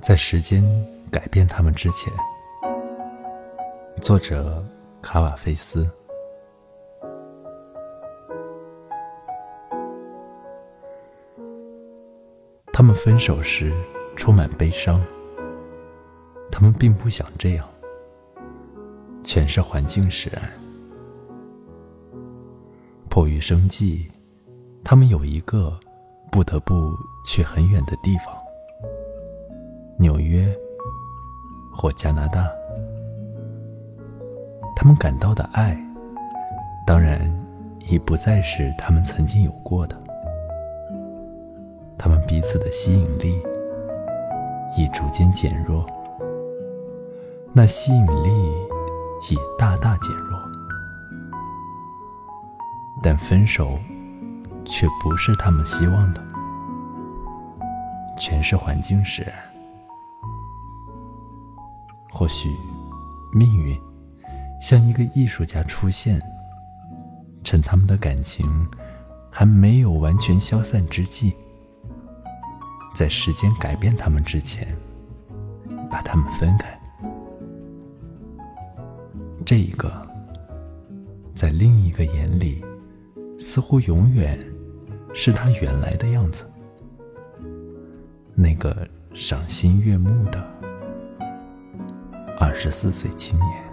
在时间改变他们之前，作者卡瓦菲斯。他们分手时充满悲伤，他们并不想这样，全是环境使然。迫于生计，他们有一个不得不去很远的地方。纽约或加拿大，他们感到的爱，当然已不再是他们曾经有过的。他们彼此的吸引力已逐渐减弱，那吸引力已大大减弱，但分手却不是他们希望的，全是环境使然。或许，命运像一个艺术家出现，趁他们的感情还没有完全消散之际，在时间改变他们之前，把他们分开。这一个，在另一个眼里，似乎永远是他原来的样子，那个赏心悦目的。二十四岁青年。